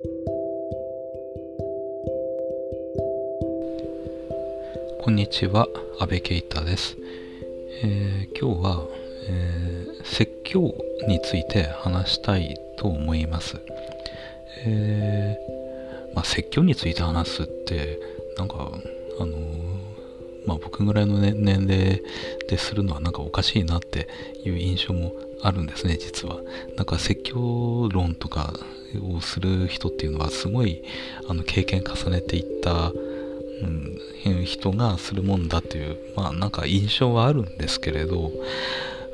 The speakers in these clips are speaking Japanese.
こんにちは、安倍啓太です。えー、今日は、えー、説教について話したいと思います。えー、まあ、説教について話すって、なんか、あのまあ、僕ぐらいの、ね、年齢でするのはなんかおかしいなっていう印象もあるんですね、実は。なんか説教論とかをする人っていうのはすごいあの経験重ねていった、うん、人がするもんだという、まあなんか印象はあるんですけれど、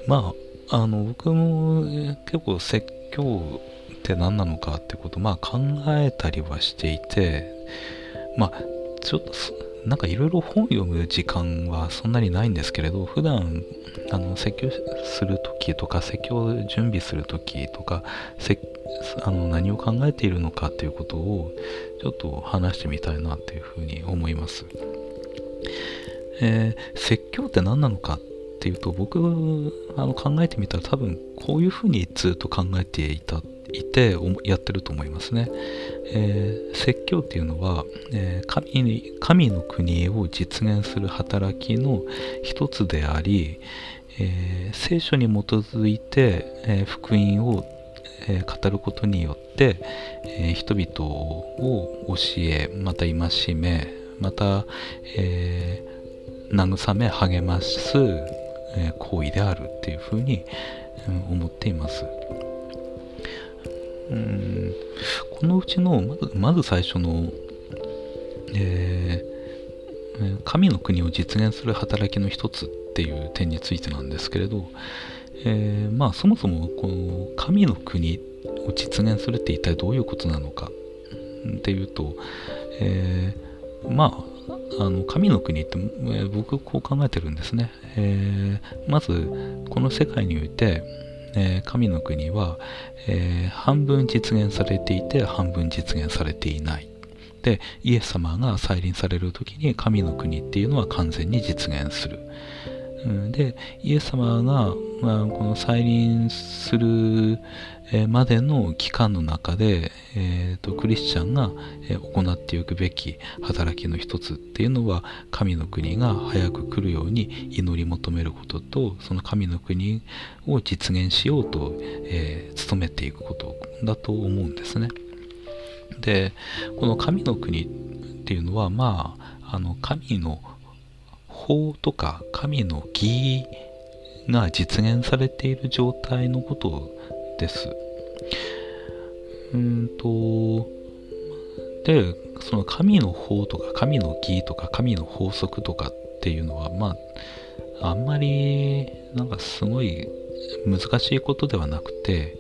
まあ、あの僕も結構説教って何なのかってことまあ考えたりはしていて、まあちょっとなんかいろいろ本読む時間はそんなにないんですけれど、普段、あの、説教するときとか、説教準備するときとか、あの何を考えているのかっていうことを、ちょっと話してみたいなっていうふうに思います。えー、説教って何なのかっていうと、僕あの考えてみたら多分こういうふうにずっと考えていたいてやってると思いますね。えー、説教っていうのは、えー、神に神の国を実現する働きの一つであり、えー、聖書に基づいて、え福音を、え語ることによって、え人々を教えまた戒めまた、え慰め励ます、行為であるっていうふうに、思っています。うん。このうちのまずまず最初の、えー、神の国を実現する働きの一つっていう点についてなんですけれど、えー、まあそもそもこの神の国を実現するって一体どういうことなのかっていうと、えー、まああの神の国って、えー、僕こう考えてるんですね、え、まずこの世界において、えー、神の国は、えー、半分実現されていて半分実現されていない。でイエス様が再臨される時に神の国っていうのは完全に実現する、うん、でイエス様が、まあ、この再臨するまでの期間の中で、えーと、クリスチャンが行っていくべき働きの一つっていうのは神の国が早く来るように祈り求めることとその神の国を実現しようと、えー、努めていくことだと思うんですね。でこの神の国っていうのはまああの神の法とか神の義が実現されている状態のことです。うんと、で、その神の法とか神の義とか神の法則とかっていうのは、まあ、あんまりなんかすごい難しいことではなくて、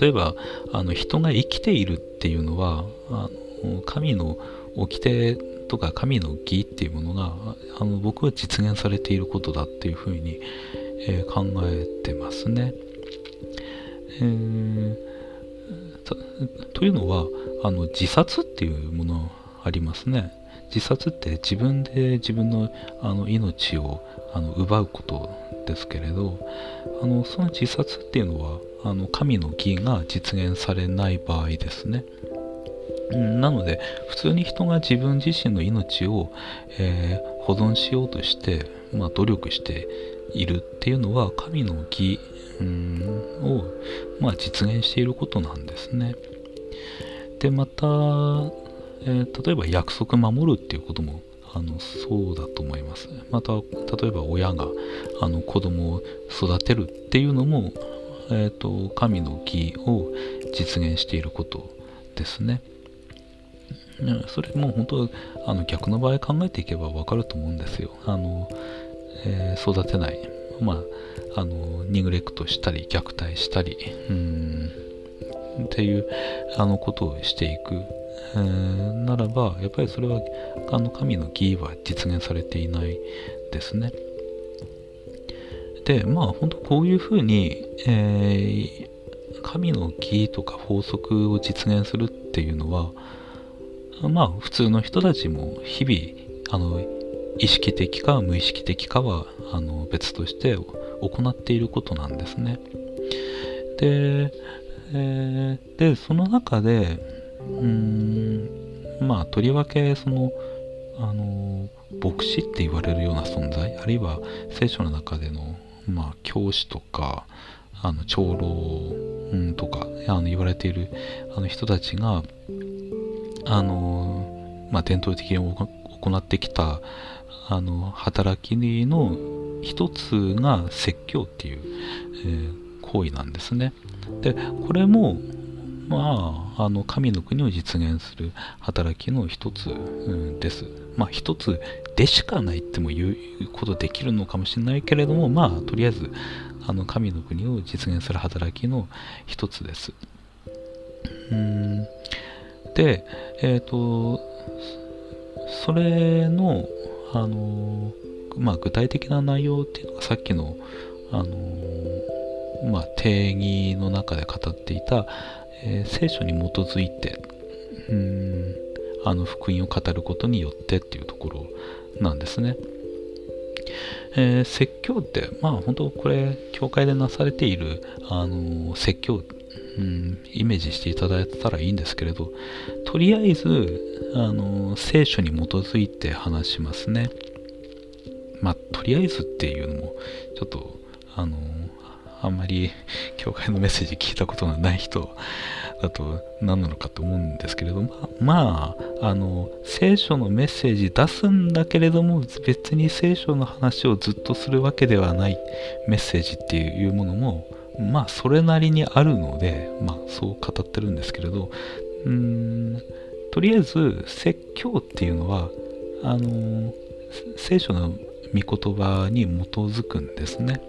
例えばあの人が生きているっていうのはあの神の掟とか神の義っていうものがあの僕は実現されていることだっていうふうに、えー、考えてますね。えー、というのはあの自殺っていうものありますね。自殺って自分で自分のあの命をあの奪うことですけれどあのその自殺っていうのはあの神の義が実現されない場合ですね。なので普通に人が自分自身の命を、えー、保存しようとして、まあ、努力しているっていうのは神の義を、まあ、実現していることなんですね。でまた、えー、例えば約束守るっていうこともあのそうだと思います。また例えば親があの子供を育てるっていうのも、えーと、神の義を実現していることですね。それも本当あの逆の場合考えていけば分かると思うんですよ。あのえー、育てない、まあ、あのニグレクトしたり虐待したりうんっていうあのことをしていく、えー、ならばやっぱりそれはあの神の義は実現されていないですね。でまあ本当こういうふうに、えー、神の義とか法則を実現するっていうのはまあ普通の人たちも日々あの意識的か無意識的かはあの別として行っていることなんですね。で、えー、でその中でうんまあとりわけそのあの牧師って言われるような存在あるいは聖書の中での、まあ、教師とかあの長老、とかあの言われているあの人たちがあの、まあ、伝統的に行ってきたあの働きの一つが説教っていう、えー、行為なんですね。でこれもまあ、あの神の国を実現する働きの一つ、うん、です。まあ一つでしかないっても言うことできるのかもしれないけれども、まあとりあえずあの神の国を実現する働きの一つです。うんで、えっ、ー、と、それの、あのまあ、具体的な内容っていうのがさっきの、あのまあ、定義の中で語っていた、えー、聖書に基づいてうんあの福音を語ることによってっていうところなんですね。えー、説教って、まあ本当これ、教会でなされている、あの、説教、うん、イメージしていただいたらいいんですけれど、とりあえず、あの、聖書に基づいて話しますね。まあ、とりあえずっていうのも、ちょっと、あのあんまり教会のメッセージ聞いたことがない人だと何なのかと思うんですけれども、まあ、あの、聖書のメッセージ出すんだけれども、別に聖書の話をずっとするわけではないメッセージっていうものも、まあ、それなりにあるので、まあ、そう語ってるんですけれど、うん、とりあえず、説教っていうのは、あの、聖書の御言葉に基づくんですね。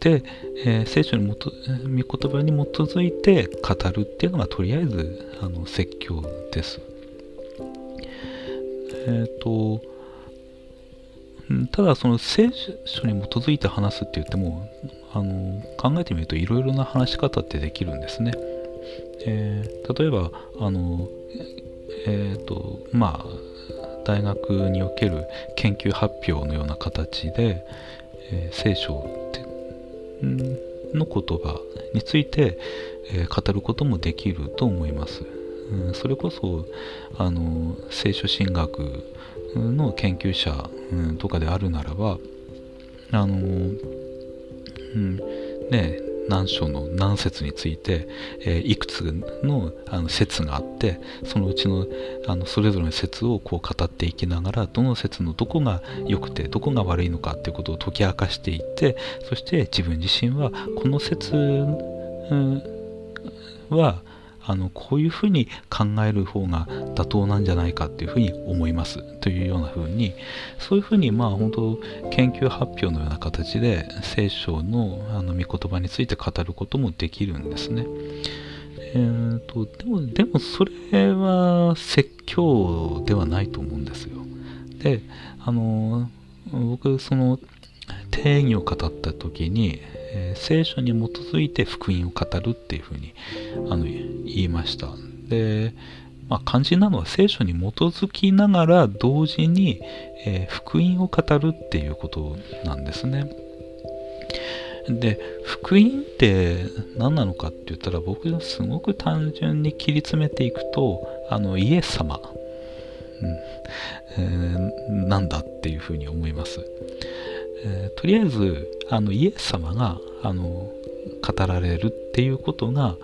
で、えー、聖書にもと御言葉に基づいて語るっていうのがとりあえずあの説教です。えっ、ー、とただその聖書に基づいて話すって言ってもあの考えてみるといろいろな話し方ってできるんですね。えー、例えばあのえっ、ー、とまあ大学における研究発表のような形で、えー、聖書の言葉について、え、語ることもできると思います。うん、それこそあの聖書神学の研究者、うん、とかであるならばあの、うん、ね何章の何節について、えー、いくつのあの説があってそのうちのあのそれぞれの説をこう語っていきながらどの説のどこが良くてどこが悪いのかっていうことを解き明かしていってそして自分自身はこの説、うん、はあのこういうふうに考える方が妥当なんじゃないかっていうふうに思いますというようなふうにそういうふうにまあ本当研究発表のような形で聖書のあの御言葉について語ることもできるんですね。えーと、でもでもそれは説教ではないと思うんですよ。であの僕その定義を語った時にえー、聖書に基づいて福音を語るっていうふうにあの言いました。で、まあ、肝心なのは聖書に基づきながら同時に、えー、福音を語るっていうことなんですね。で、福音って何なのかって言ったら僕はすごく単純に切り詰めていくと、あのイエス様、うんえー、なんだっていうふうに思います。えー、とりあえずあのイエス様があの語られるっていうことが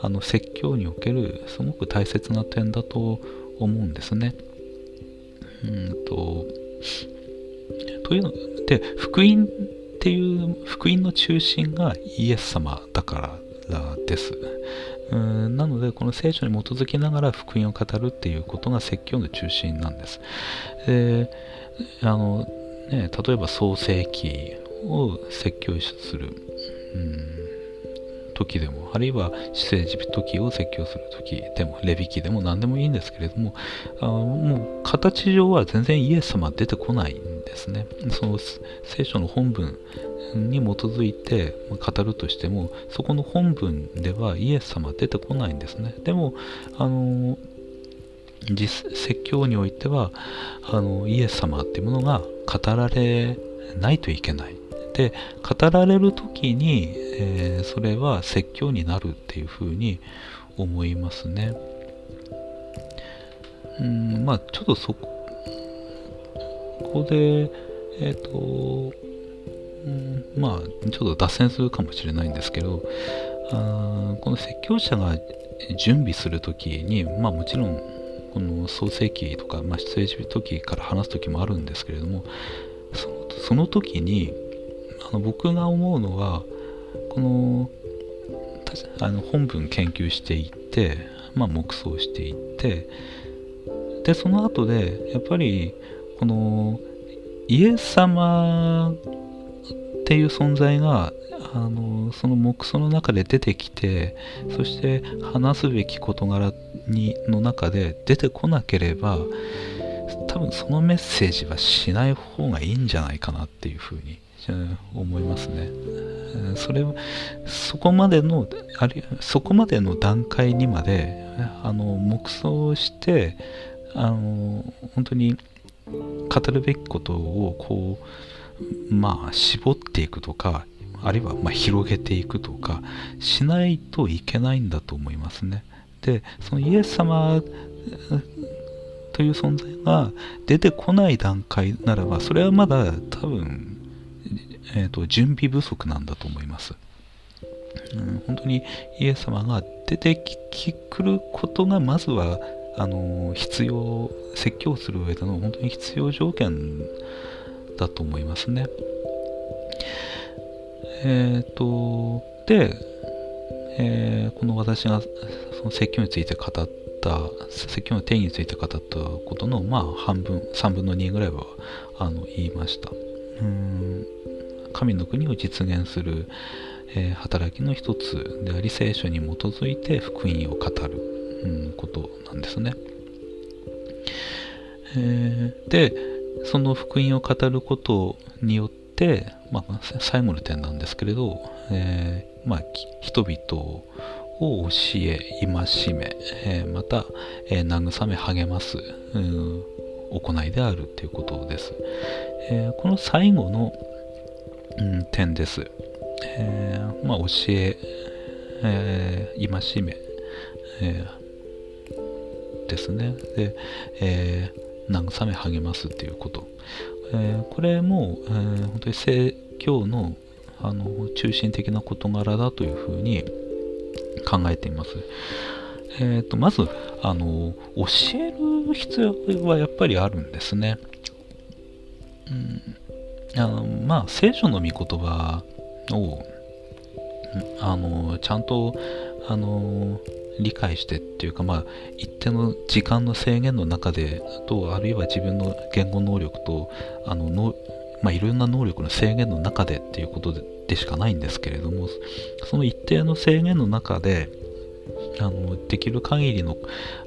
あの説教におけるすごく大切な点だと思うんですね。うんとというので福音っていう福音の中心がイエス様だからです。うんなのでこの聖書に基づきながら福音を語るっていうことが説教の中心なんです。であのね、例えば創世記を説教する、うん、時でもあるいは死生時時を説教する時でもレビ記でも何でもいいんですけれどもあもう形上は全然イエス様出てこないんですね。その聖書の本文に基づいて語るとしてもそこの本文ではイエス様出てこないんですね。でもあの実説教においてはあのイエス様っていうものが語られないといけない。で語られる時に、えー、それは説教になるっていうふうに思いますね。うんまあちょっとそここでえっ、ー、と、うん、まあちょっと脱線するかもしれないんですけどあこの説教者が準備するときにまあもちろんこの創世記とか、まあ、出エジプト記から話す時もあるんですけれどもその時にあの僕が思うのはこのあの本文研究していって、まあ、黙想していってでその後でやっぱりこのイエス様っていう存在があのその黙想の中で出てきてそして話すべき事柄にの中で出てこなければ多分そのメッセージはしない方がいいんじゃないかなっていうふうに思いますね。それはそこまでのあるそこまでの段階にまであの黙想してあの本当に語るべきことをこうまあ絞っていくとかあるいはま広げていくとかしないといけないんだと思いますね。でそのイエス様という存在が出てこない段階ならばそれはまだ多分、えーと、準備不足なんだと思います。うん、本当にイエス様が出てきくることがまずはあの必要説教する上での本当に必要条件だと思いますね。えっ、とで、えー、この私がその説教について語った説教の定義について語ったことのまあ半分3分の2ぐらいはあの言いました。うん神の国を実現する、えー、働きの一つであり聖書に基づいて福音を語る、うん、ことなんですね、えー、でその福音を語ることによって、まあ、最後の点なんですけれど、えーまあ、人々を教え、戒め、えー、また、えー、慰め、励ます、行いであるということです。え、この最後の、うん、点です。えまあ、教え、え戒め、えですね。で、え慰め、励ますっていうこと。えこれも、え本当に聖教のあの中心的な事柄だというふうに考えています。えーと、まずあの教える必要はやっぱりあるんですね。うん、あのまあ聖書の御言葉をあのちゃんとあの理解してっていうか、まあ、一定の時間の制限の中でとあるいは自分の言語能力とあのの、まあ、いろんな能力の制限の中でっていうことでしかないんですけれどもその一定の制限の中であのできる限りの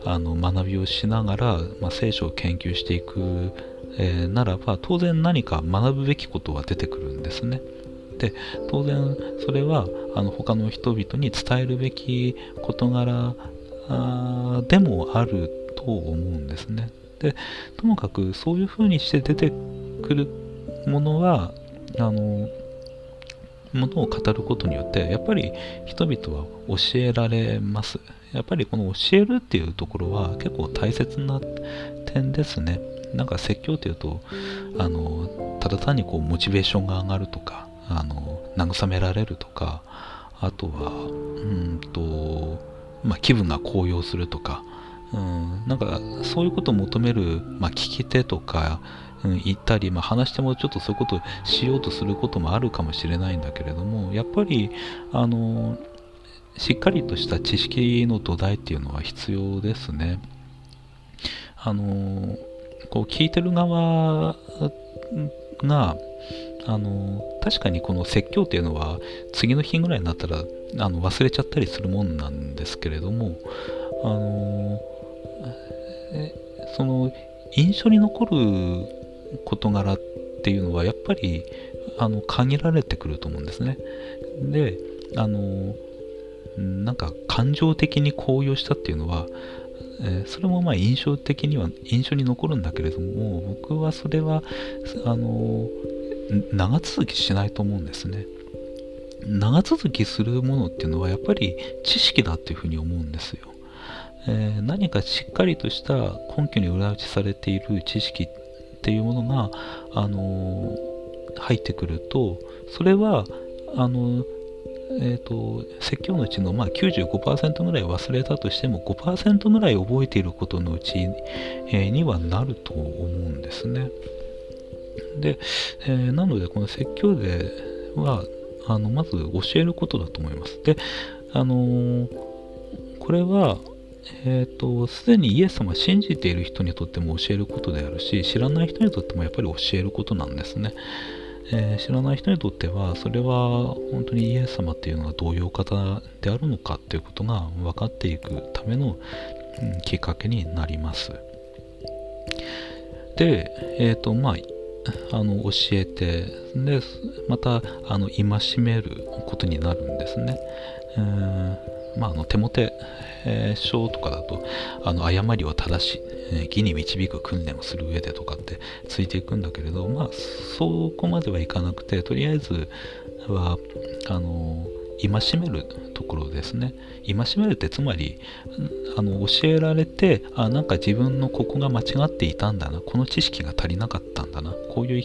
あの学びをしながら、まあ、聖書を研究していく、えー、ならば当然何か学ぶべきことは出てくるんですね。で当然それはあの他の人々に伝えるべき事柄でもあると思うんですね。でともかくそういうふうにして出てくるものはあのものを語ることによってやっぱり人々は教えられますやっぱりこの教えるっていうところは結構大切な点ですねなんか説教っていうとあのただ単にこうモチベーションが上がるとかあの慰められるとかあとはうんと、まあ、気分が高揚するとかうん、なんかそういうことを求める、まあ、聞き手とかうん、言ったり、まあ、話してもちょっとそういうことをしようとすることもあるかもしれないんだけれどもやっぱりあのしっかりとした知識の土台っていうのは必要ですね。あのこう聞いてる側があの確かにこの説教っていうのは次の日ぐらいになったらあの忘れちゃったりするもんなんですけれどもあのその印象に残る事柄っていうのはやっぱりあの限られてくると思うんですね。であのなんか感情的に高揚したっていうのは、えー、それもまあ印象的には印象に残るんだけれども僕はそれはあの長続きしないと思うんですね。長続きするものっていうのはやっぱり知識だっていうふうに思うんですよ。えー、何かしっかりとした根拠に裏打ちされている知識っていうものが、あのー、入ってくるとそれはあのえーと、説教のうちの、まあ、95%ぐらい忘れたとしても5%ぐらい覚えていることのうち、にはなると思うんですね。で、えー、なのでこの説教ではあのまず教えることだと思います。で、あのー、これは、えっ、ー、と、すでにイエス様を信じている人にとっても教えることであるし、知らない人にとってもやっぱり教えることなんですね。えー、知らない人にとっては、それは本当にイエス様っていうのがどういう方であるのかっていうことが分かっていくための、うん、きっかけになります。で、えっ、ー、と、まあ、あの教えてでまたあの戒めることになるんですね。えまあ、あの手もて、えー、書とかだとあの誤りを正し、え、義に導く訓練をする上でとかってついていくんだけれどまあそこまではいかなくてとりあえずはあの戒めるところですね。戒めるってつまりあの教えられてあなんか自分のここが間違っていたんだな。この知識が足りなかったんだな。こういう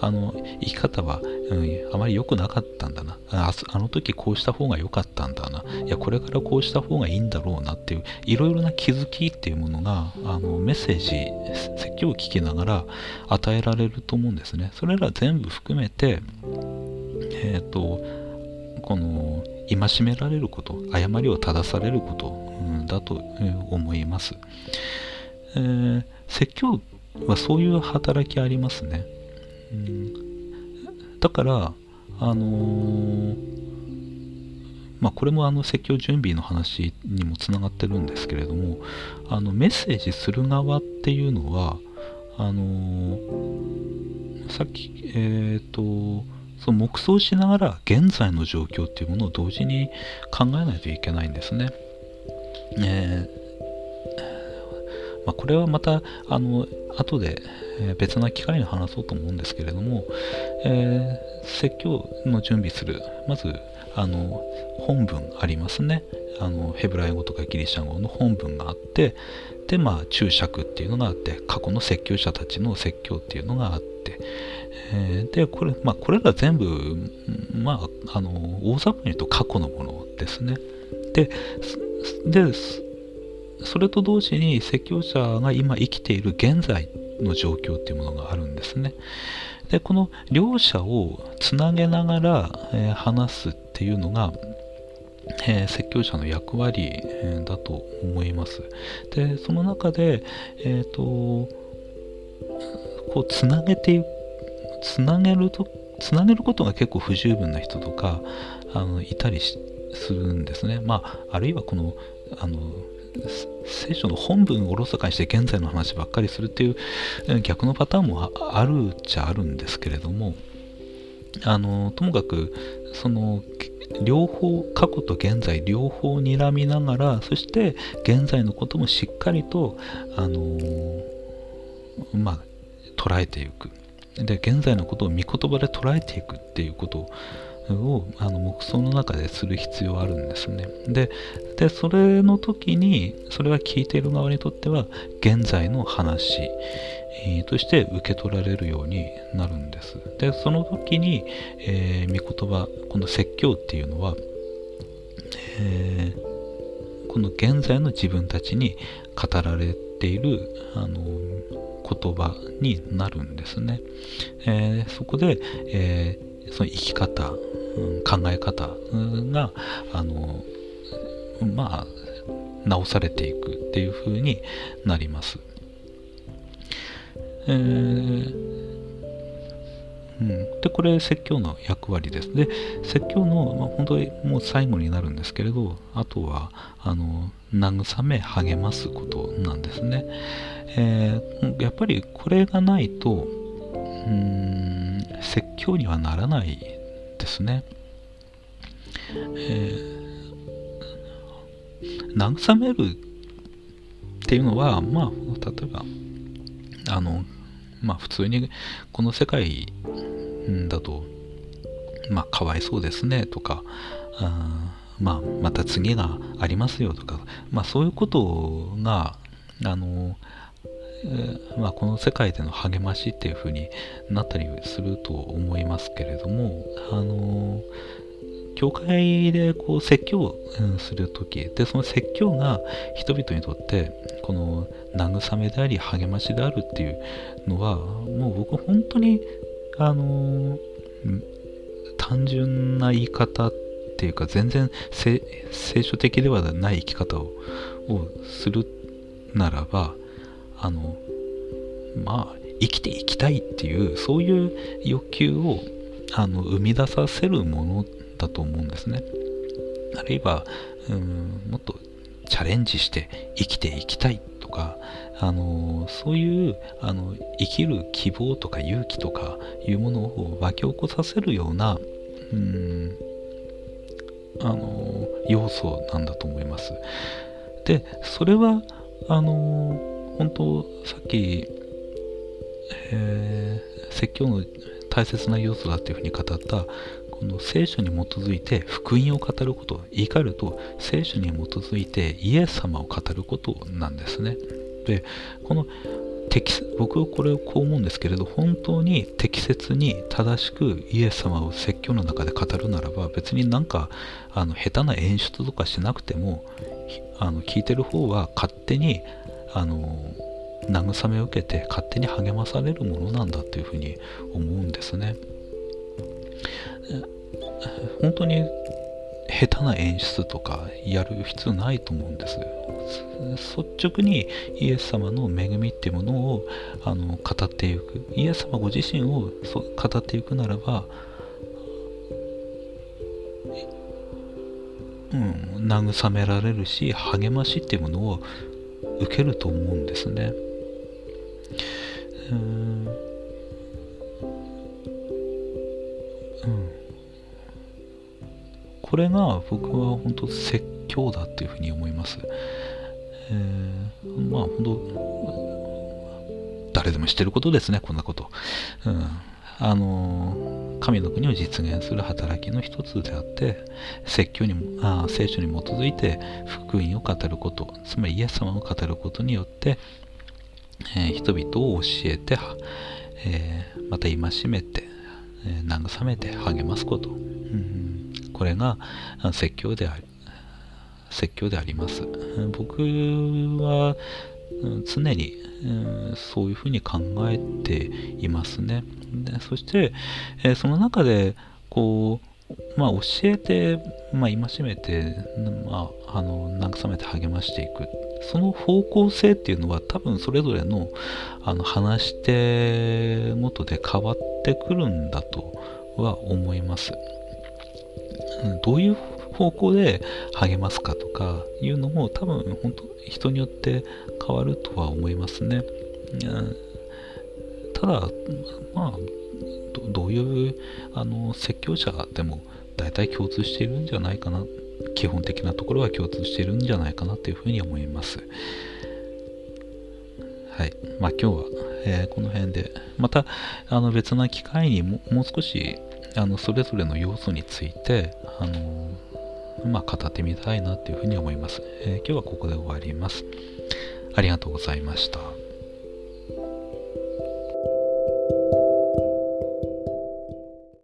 あの生き方は、うん、あまり良くなかったんだな。ああの時こうした方が良かったんだな。いやこれからこうした方がいいんだろうなっていういろいろな気づきっていうものがあのメッセージ説教を聞きながら与えられると思うんですね。それら全部含めてえっ、ー、とこの戒められること誤りを正されること、うん、だと思います、えー、説教はそういう働きありますね、うん、だからあのー、まあ、これもあの説教準備の話にもつながってるんですけれどもあのメッセージする側っていうのはあのー、さっきえっ、ー、とその黙想しながら現在の状況っていうものを同時に考えないといけないんですね。えー、まあ、これはまたあの後で別な機会に話そうと思うんですけれども、えー、説教の準備するまずあの本文ありますねあのヘブライ語とかギリシャ語の本文があってでまあ注釈っていうのがあって過去の説教者たちの説教っていうのがあってえー、で、これ、まあ、これら全部、まあ、あの、大雑把に言うと過去のものですね。で、で、それと同時に説教者が今生きている現在の状況っていうものがあるんですね。で、この両者をつなげながら、えー、話すっていうのが、えー、説教者の役割、えー、だと思います。で、その中で、えっ、と、こう、つなげていくつなげるとつなげることが結構不十分な人とかあのいたりするんですね。まあ、あるいはこのあの聖書の本文をおろそかにして現在の話ばっかりするっていう逆のパターンもあるっちゃあるんですけれどもあのともかくその両方過去と現在両方睨みながらそして現在のこともしっかりとあのまあ捉えていくで現在のことを御言葉で捉えていくっていうことをあの黙想の中でする必要あるんですね。ででそれの時にそれは聞いている側にとっては現在の話、えー、として受け取られるようになるんです。でその時に、えー、御言葉この説教っていうのは、えー、この現在の自分たちに語られているあの言葉になるんですね。えー、そこで、えー、その生き方、うん、考え方が、あの、まあ、直されていくっていう風になります。えーうん、でこれ説教の役割です。で説教の、まあ、本当にもう最後になるんですけれどあとはあの慰め励ますことなんですね。えー、やっぱりこれがないとうん説教にはならないですね。えー、慰めるっていうのはまあ例えばあのまあ普通にこの世界だとまあ、かわいそうですねとか、あまあ、また次がありますよとか、まあ、そういうことが、あの、えー、まあ、この世界での励ましっていう風になったりすると思いますけれども、あの教会でこう説教するとき、で、その説教が人々にとって、この慰めであり、励ましであるっていうのは、もう僕本当に、あの単純な言い方ってっていうか全然聖書的ではない生き方をするならばあのまあ生きていきたいっていうそういう欲求をあの生み出させるものだと思うんですね。あるいはうんもっとチャレンジして生きていきたいとかあのそういうあの生きる希望とか勇気とかいうものを湧き起こさせるようなうんあの要素なんだと思います。でそれはあの本当さっき、えー、説教の大切な要素だというふうに語ったこの聖書に基づいて福音を語ること言い換えると聖書に基づいてイエス様を語ることなんですね。でこの僕はこれをこう思うんですけれど本当に適切に正しくイエス様を説教の中で語るならば別になんかあの下手な演出とかしなくてもあの聞いてる方は勝手にあの慰めを受けて勝手に励まされるものなんだというふうに思うんですね。本当に下手な演出とかやる必要ないと思うんです率直にイエス様の恵みっていうものをあの語っていくイエス様ご自身を語っていくならばうん、慰められるし励ましっていうものを受けると思うんですね。うんこれが僕は本当説教だっていうふうに思います。えー、まあ本当誰でも知ってることですね、こんなこと。うん、あの神の国を実現する働きの一つであって説教にあ聖書に基づいて福音を語ることつまりイエス様を語ることによって、えー、人々を教えて、えー、また戒めて、えー、慰めて励ますこと、うんこれが説教であり説教であります。僕は常に、そういうふうに考えていますね。でそして、えその中でこうまあ教えて、まあ、戒めて、まあ、あの慰めて励ましていく。その方向性っていうのは多分それぞれのあの話し手ごとで変わってくるんだとは思います。どういう方向で励ますかとかいうのも多分本当人によって変わるとは思いますね。ただ、まあ、どういうあの説教者でも大体共通しているんじゃないかな基本的なところは共通しているんじゃないかなというふうに思います。はい。まあ今日は、えー、この辺で、またあの別な機会にももう少しあのそれぞれの要素について、あのまあ、語ってみたいなというふうに思います、えー、今日はここで終わります。ありがとうございました。